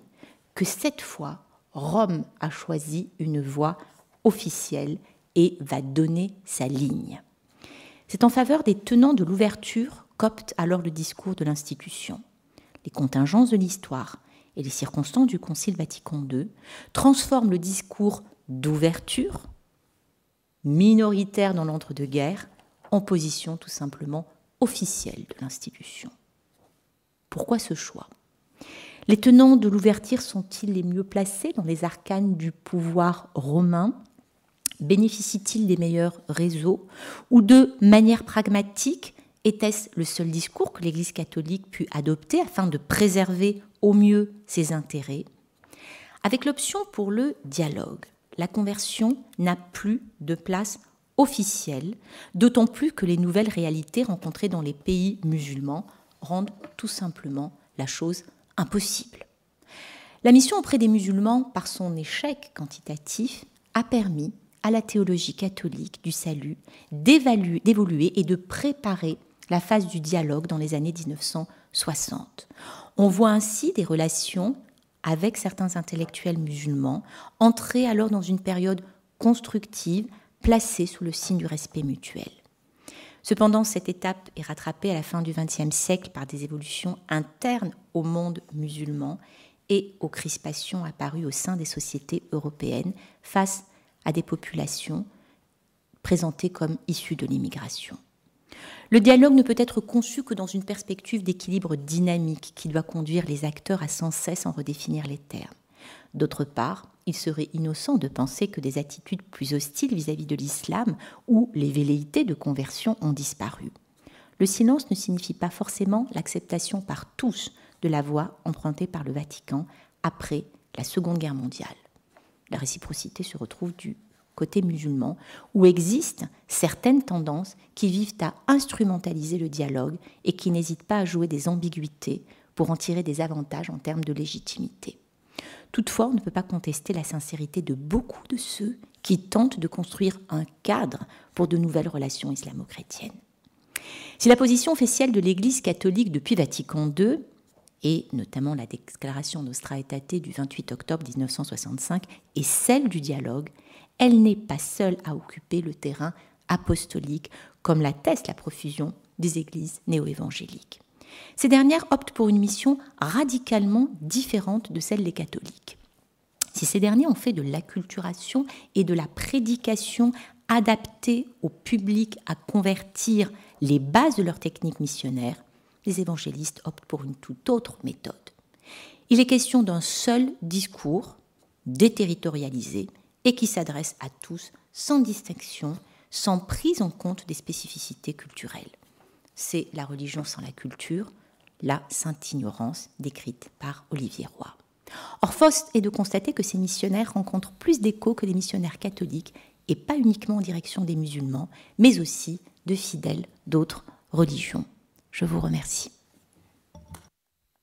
que cette fois Rome a choisi une voie officielle et va donner sa ligne. C'est en faveur des tenants de l'ouverture qu'opte alors le discours de l'institution. Les contingences de l'histoire et les circonstances du Concile Vatican II transforment le discours d'ouverture, minoritaire dans l'entre-deux-guerres, en position tout simplement officielle de l'institution. Pourquoi ce choix? Les tenants de l'ouverture sont-ils les mieux placés dans les arcanes du pouvoir romain? Bénéficient-ils des meilleurs réseaux? Ou de manière pragmatique, était-ce le seul discours que l'Église catholique put adopter afin de préserver au mieux ses intérêts? Avec l'option pour le dialogue, la conversion n'a plus de place officielle, d'autant plus que les nouvelles réalités rencontrées dans les pays musulmans rendent tout simplement la chose impossible. La mission auprès des musulmans, par son échec quantitatif, a permis à la théologie catholique du salut d'évoluer et de préparer la phase du dialogue dans les années 1960. On voit ainsi des relations avec certains intellectuels musulmans, entrés alors dans une période constructive, placée sous le signe du respect mutuel. Cependant, cette étape est rattrapée à la fin du XXe siècle par des évolutions internes au monde musulman et aux crispations apparues au sein des sociétés européennes face à des populations présentées comme issues de l'immigration. Le dialogue ne peut être conçu que dans une perspective d'équilibre dynamique qui doit conduire les acteurs à sans cesse en redéfinir les termes. D'autre part, il serait innocent de penser que des attitudes plus hostiles vis-à-vis de l'islam ou les velléités de conversion ont disparu. Le silence ne signifie pas forcément l'acceptation par tous de la voie empruntée par le Vatican après la Seconde Guerre mondiale. La réciprocité se retrouve du côté musulman, où existent certaines tendances qui vivent à instrumentaliser le dialogue et qui n'hésitent pas à jouer des ambiguïtés pour en tirer des avantages en termes de légitimité. Toutefois, on ne peut pas contester la sincérité de beaucoup de ceux qui tentent de construire un cadre pour de nouvelles relations islamo-chrétiennes. Si la position officielle de l'Église catholique depuis Vatican II, et notamment la déclaration Nostra Aetate du 28 octobre 1965, est celle du dialogue, elle n'est pas seule à occuper le terrain apostolique, comme l'atteste la profusion des églises néo-évangéliques. Ces dernières optent pour une mission radicalement différente de celle des catholiques. Si ces derniers ont fait de l'acculturation et de la prédication adaptée au public à convertir les bases de leur technique missionnaire, les évangélistes optent pour une toute autre méthode. Il est question d'un seul discours déterritorialisé et qui s'adresse à tous sans distinction, sans prise en compte des spécificités culturelles. C'est la religion sans la culture, la sainte ignorance décrite par Olivier Roy. Or, Faust est de constater que ces missionnaires rencontrent plus d'écho que les missionnaires catholiques, et pas uniquement en direction des musulmans, mais aussi de fidèles d'autres religions. Je vous remercie.